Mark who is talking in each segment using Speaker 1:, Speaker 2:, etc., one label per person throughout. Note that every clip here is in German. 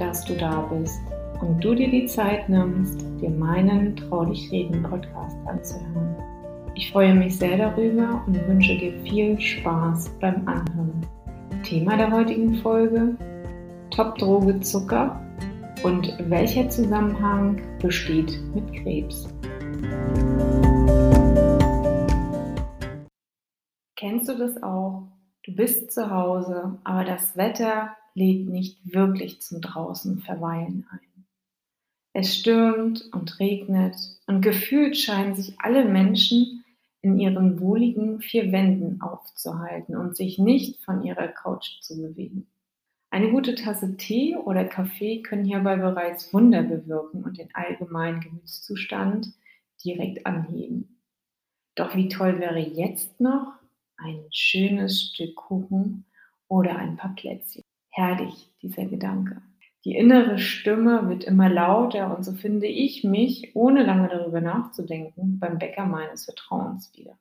Speaker 1: dass du da bist und du dir die Zeit nimmst, dir meinen Traulich Reden Podcast anzuhören. Ich freue mich sehr darüber und wünsche dir viel Spaß beim Anhören. Thema der heutigen Folge: Top-Droge Zucker und welcher Zusammenhang besteht mit Krebs. Kennst du das auch? Du bist zu Hause, aber das Wetter lädt nicht wirklich zum draußen verweilen ein. Es stürmt und regnet und gefühlt scheinen sich alle Menschen in ihren wohligen vier Wänden aufzuhalten und sich nicht von ihrer Couch zu bewegen. Eine gute Tasse Tee oder Kaffee können hierbei bereits Wunder bewirken und den allgemeinen Gemütszustand direkt anheben. Doch wie toll wäre jetzt noch ein schönes Stück Kuchen oder ein paar Plätzchen. Herrlich, dieser Gedanke. Die innere Stimme wird immer lauter und so finde ich mich, ohne lange darüber nachzudenken, beim Bäcker meines Vertrauens wieder.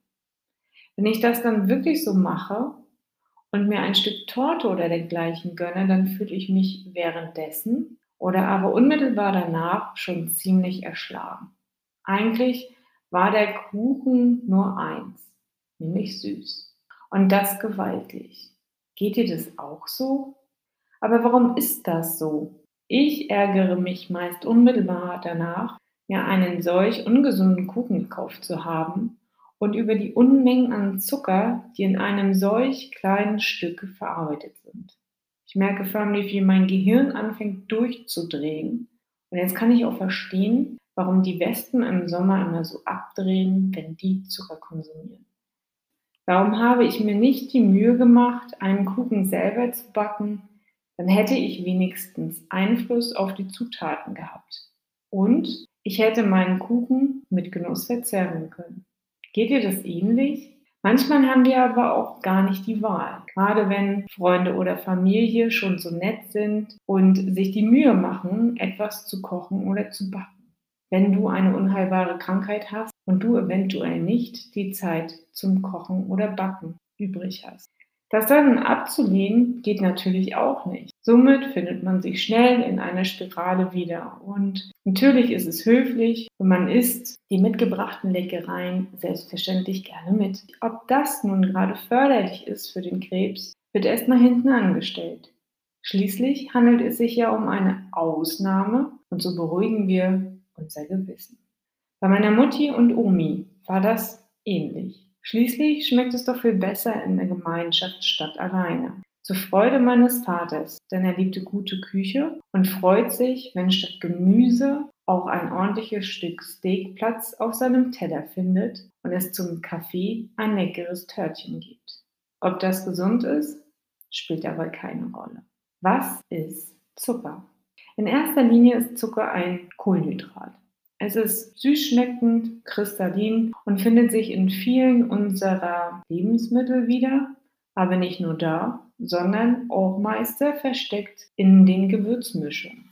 Speaker 1: Wenn ich das dann wirklich so mache und mir ein Stück Torte oder dergleichen gönne, dann fühle ich mich währenddessen oder aber unmittelbar danach schon ziemlich erschlagen. Eigentlich war der Kuchen nur eins, nämlich süß. Und das gewaltig. Geht dir das auch so? Aber warum ist das so? Ich ärgere mich meist unmittelbar danach, mir einen solch ungesunden Kuchen gekauft zu haben und über die Unmengen an Zucker, die in einem solch kleinen Stück verarbeitet sind. Ich merke förmlich, wie mein Gehirn anfängt durchzudrehen. Und jetzt kann ich auch verstehen, warum die Wespen im Sommer immer so abdrehen, wenn die Zucker konsumieren. Warum habe ich mir nicht die Mühe gemacht, einen Kuchen selber zu backen, dann hätte ich wenigstens Einfluss auf die Zutaten gehabt. Und ich hätte meinen Kuchen mit Genuss verzehren können. Geht dir das ähnlich? Manchmal haben wir aber auch gar nicht die Wahl. Gerade wenn Freunde oder Familie schon so nett sind und sich die Mühe machen, etwas zu kochen oder zu backen. Wenn du eine unheilbare Krankheit hast und du eventuell nicht die Zeit zum Kochen oder Backen übrig hast. Das dann abzulehnen geht natürlich auch nicht. Somit findet man sich schnell in einer Spirale wieder. Und natürlich ist es höflich und man isst die mitgebrachten Leckereien selbstverständlich gerne mit. Ob das nun gerade förderlich ist für den Krebs, wird erstmal hinten angestellt. Schließlich handelt es sich ja um eine Ausnahme und so beruhigen wir unser Gewissen. Bei meiner Mutti und Omi war das ähnlich. Schließlich schmeckt es doch viel besser in der Gemeinschaft statt alleine. Zur Freude meines Vaters, denn er liebte gute Küche und freut sich, wenn statt Gemüse auch ein ordentliches Stück Steak Platz auf seinem Teller findet und es zum Kaffee ein leckeres Törtchen gibt. Ob das gesund ist, spielt dabei keine Rolle. Was ist Zucker? In erster Linie ist Zucker ein Kohlenhydrat. Es ist süß schmeckend, kristallin und findet sich in vielen unserer Lebensmittel wieder, aber nicht nur da, sondern auch meister versteckt in den Gewürzmischungen.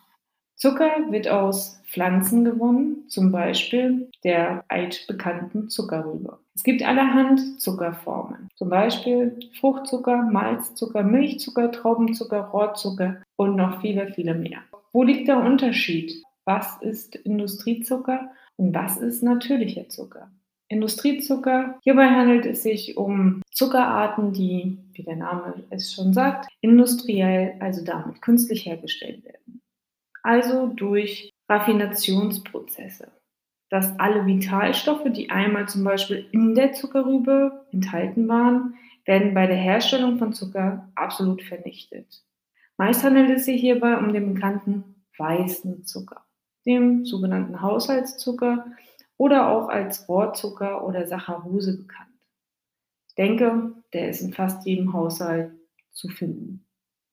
Speaker 1: Zucker wird aus Pflanzen gewonnen, zum Beispiel der altbekannten Zuckerrübe. Es gibt allerhand Zuckerformen, zum Beispiel Fruchtzucker, Malzzucker, Milchzucker, Traubenzucker, Rohrzucker und noch viele, viele mehr. Wo liegt der Unterschied was ist Industriezucker und was ist natürlicher Zucker. Industriezucker, hierbei handelt es sich um Zuckerarten, die, wie der Name es schon sagt, industriell, also damit künstlich hergestellt werden. Also durch Raffinationsprozesse. Dass alle Vitalstoffe, die einmal zum Beispiel in der Zuckerrübe enthalten waren, werden bei der Herstellung von Zucker absolut vernichtet. Meist handelt es sich hierbei um den bekannten weißen Zucker dem sogenannten Haushaltszucker oder auch als Rohrzucker oder Saccharose bekannt. Ich denke, der ist in fast jedem Haushalt zu finden.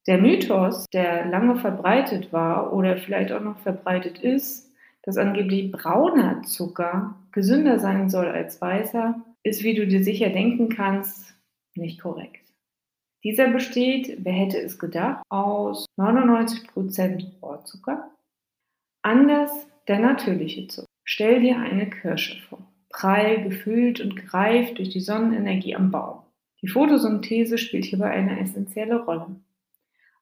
Speaker 1: Der Mythos, der lange verbreitet war oder vielleicht auch noch verbreitet ist, dass angeblich brauner Zucker gesünder sein soll als weißer, ist, wie du dir sicher denken kannst, nicht korrekt. Dieser besteht, wer hätte es gedacht, aus 99% Rohrzucker, Anders der natürliche Zucker. Stell dir eine Kirsche vor, prall gefüllt und greift durch die Sonnenenergie am Baum. Die Photosynthese spielt hierbei eine essentielle Rolle.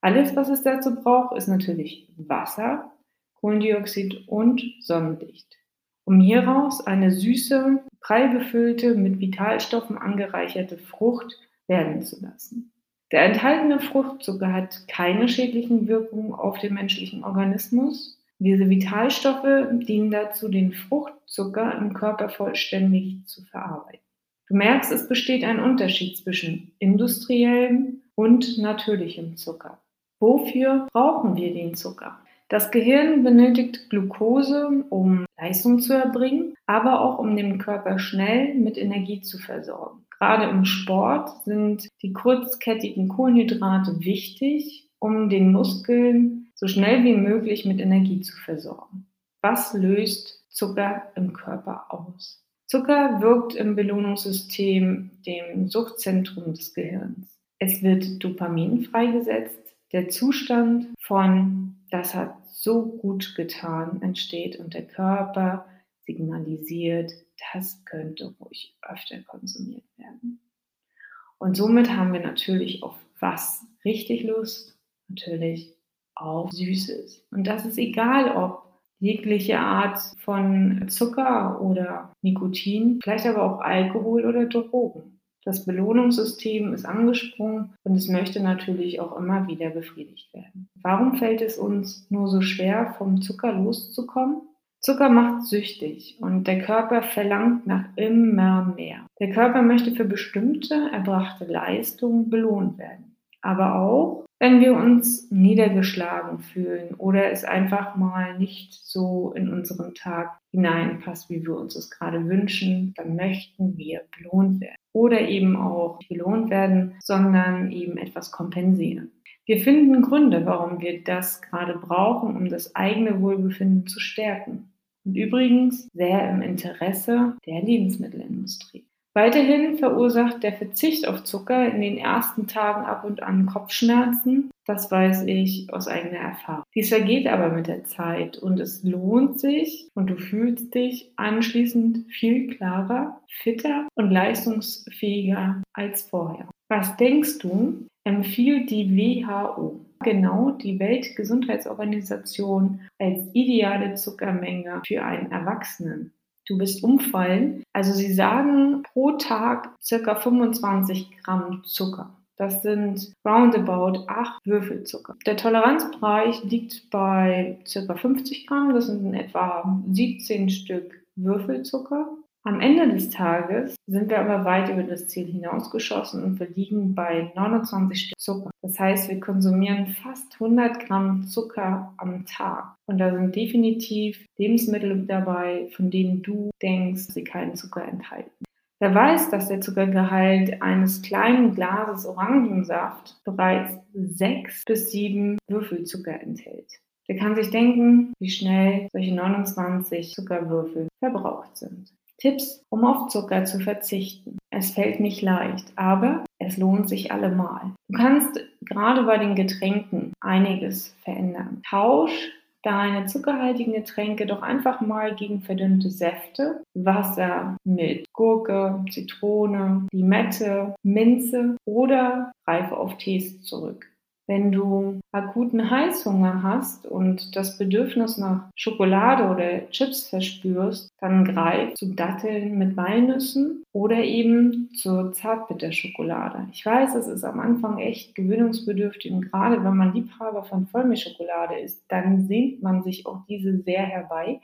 Speaker 1: Alles, was es dazu braucht, ist natürlich Wasser, Kohlendioxid und Sonnenlicht, um hieraus eine süße, prall befüllte, mit Vitalstoffen angereicherte Frucht werden zu lassen. Der enthaltene Fruchtzucker hat keine schädlichen Wirkungen auf den menschlichen Organismus. Diese Vitalstoffe dienen dazu, den Fruchtzucker im Körper vollständig zu verarbeiten. Du merkst, es besteht ein Unterschied zwischen industriellem und natürlichem Zucker. Wofür brauchen wir den Zucker? Das Gehirn benötigt Glucose, um Leistung zu erbringen, aber auch um den Körper schnell mit Energie zu versorgen. Gerade im Sport sind die kurzkettigen Kohlenhydrate wichtig, um den Muskeln so schnell wie möglich mit Energie zu versorgen. Was löst Zucker im Körper aus? Zucker wirkt im Belohnungssystem, dem Suchtzentrum des Gehirns. Es wird Dopamin freigesetzt, der Zustand von, das hat so gut getan, entsteht und der Körper signalisiert, das könnte ruhig öfter konsumiert werden. Und somit haben wir natürlich auf was richtig Lust? Natürlich auf Süßes. Und das ist egal, ob jegliche Art von Zucker oder Nikotin, vielleicht aber auch Alkohol oder Drogen. Das Belohnungssystem ist angesprungen und es möchte natürlich auch immer wieder befriedigt werden. Warum fällt es uns nur so schwer, vom Zucker loszukommen? Zucker macht süchtig und der Körper verlangt nach immer mehr. Der Körper möchte für bestimmte erbrachte Leistungen belohnt werden. Aber auch, wenn wir uns niedergeschlagen fühlen oder es einfach mal nicht so in unseren Tag hineinpasst, wie wir uns es gerade wünschen, dann möchten wir belohnt werden. Oder eben auch nicht belohnt werden, sondern eben etwas kompensieren. Wir finden Gründe, warum wir das gerade brauchen, um das eigene Wohlbefinden zu stärken und übrigens sehr im Interesse der Lebensmittelindustrie. Weiterhin verursacht der Verzicht auf Zucker in den ersten Tagen ab und an Kopfschmerzen. Das weiß ich aus eigener Erfahrung. Dies vergeht aber mit der Zeit und es lohnt sich und du fühlst dich anschließend viel klarer, fitter und leistungsfähiger als vorher. Was denkst du, empfiehlt die WHO genau die Weltgesundheitsorganisation als ideale Zuckermenge für einen Erwachsenen. Du bist umfallen. Also sie sagen pro Tag circa 25 Gramm Zucker. Das sind roundabout 8 Würfelzucker. Der Toleranzbereich liegt bei circa 50 Gramm. Das sind in etwa 17 Stück Würfelzucker. Am Ende des Tages sind wir aber weit über das Ziel hinausgeschossen und wir liegen bei 29 Stück Zucker. Das heißt, wir konsumieren fast 100 Gramm Zucker am Tag. Und da sind definitiv Lebensmittel dabei, von denen du denkst, sie keinen Zucker enthalten. Wer weiß, dass der Zuckergehalt eines kleinen Glases Orangensaft bereits sechs bis sieben Würfelzucker enthält. Der kann sich denken, wie schnell solche 29 Zuckerwürfel verbraucht sind. Tipps, um auf Zucker zu verzichten. Es fällt nicht leicht, aber es lohnt sich allemal. Du kannst gerade bei den Getränken einiges verändern. Tausch deine zuckerhaltigen Getränke doch einfach mal gegen verdünnte Säfte, Wasser mit Gurke, Zitrone, Limette, Minze oder greife auf Tees zurück. Wenn du akuten Heißhunger hast und das Bedürfnis nach Schokolade oder Chips verspürst, dann greif zu Datteln mit Walnüssen oder eben zur Zartbitterschokolade. Ich weiß, es ist am Anfang echt gewöhnungsbedürftig und gerade wenn man Liebhaber von Vollmilchschokolade ist, dann sehnt man sich auch diese sehr herbei.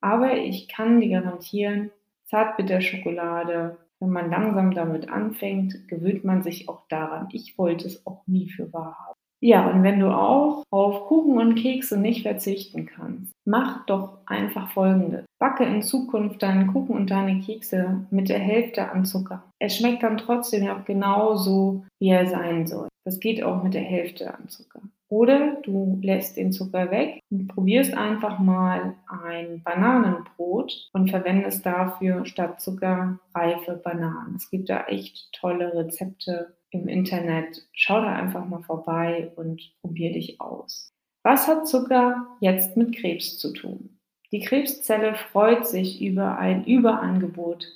Speaker 1: Aber ich kann dir garantieren, Zartbitterschokolade wenn man langsam damit anfängt, gewöhnt man sich auch daran. Ich wollte es auch nie für wahr haben. Ja, und wenn du auch auf Kuchen und Kekse nicht verzichten kannst, mach doch einfach folgendes. Backe in Zukunft deinen Kuchen und deine Kekse mit der Hälfte an Zucker. Es schmeckt dann trotzdem auch genauso, wie er sein soll. Das geht auch mit der Hälfte an Zucker. Oder du lässt den Zucker weg und probierst einfach mal ein Bananenbrot und verwendest dafür statt Zucker reife Bananen. Es gibt da echt tolle Rezepte im Internet. Schau da einfach mal vorbei und probier dich aus. Was hat Zucker jetzt mit Krebs zu tun? Die Krebszelle freut sich über ein Überangebot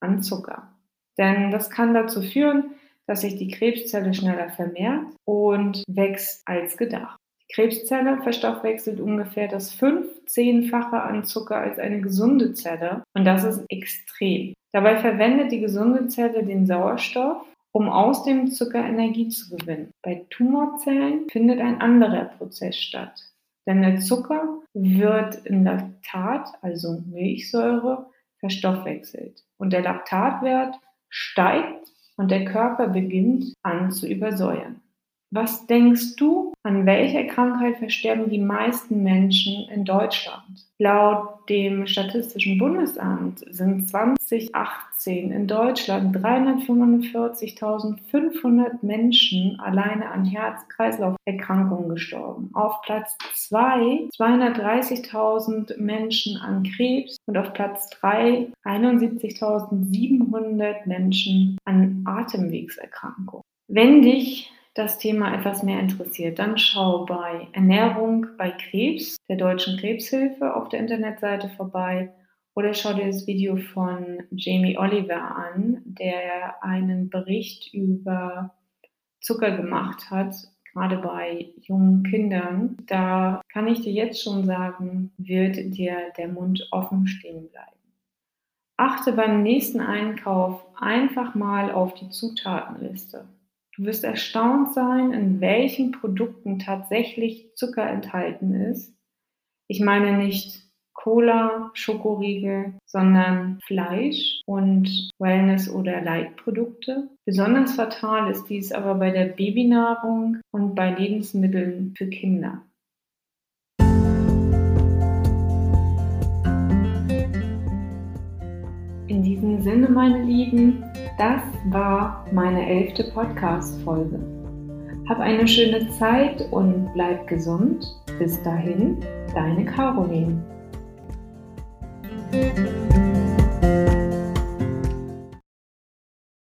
Speaker 1: an Zucker. Denn das kann dazu führen, dass sich die Krebszelle schneller vermehrt und wächst als gedacht. Die Krebszelle verstoffwechselt ungefähr das 15-fache an Zucker als eine gesunde Zelle und das ist extrem. Dabei verwendet die gesunde Zelle den Sauerstoff, um aus dem Zucker Energie zu gewinnen. Bei Tumorzellen findet ein anderer Prozess statt. Denn der Zucker wird in Laktat, also Milchsäure, verstoffwechselt. Und der Laktatwert steigt und der Körper beginnt an zu übersäuern. Was denkst du, an welcher Krankheit versterben die meisten Menschen in Deutschland? Laut dem Statistischen Bundesamt sind 2018 in Deutschland 345.500 Menschen alleine an Herz-Kreislauf-Erkrankungen gestorben. Auf Platz 2 230.000 Menschen an Krebs und auf Platz 3 71.700 Menschen an Atemwegserkrankungen. Wenn dich das Thema etwas mehr interessiert, dann schau bei Ernährung bei Krebs der Deutschen Krebshilfe auf der Internetseite vorbei oder schau dir das Video von Jamie Oliver an, der einen Bericht über Zucker gemacht hat, gerade bei jungen Kindern. Da kann ich dir jetzt schon sagen, wird dir der Mund offen stehen bleiben. Achte beim nächsten Einkauf einfach mal auf die Zutatenliste. Du wirst erstaunt sein, in welchen Produkten tatsächlich Zucker enthalten ist. Ich meine nicht Cola, Schokoriegel, sondern Fleisch und Wellness- oder Leitprodukte. Besonders fatal ist dies aber bei der Babynahrung und bei Lebensmitteln für Kinder. In diesem Sinne, meine Lieben, das war meine elfte Podcast-Folge. Hab eine schöne Zeit und bleib gesund. Bis dahin, deine Caroline.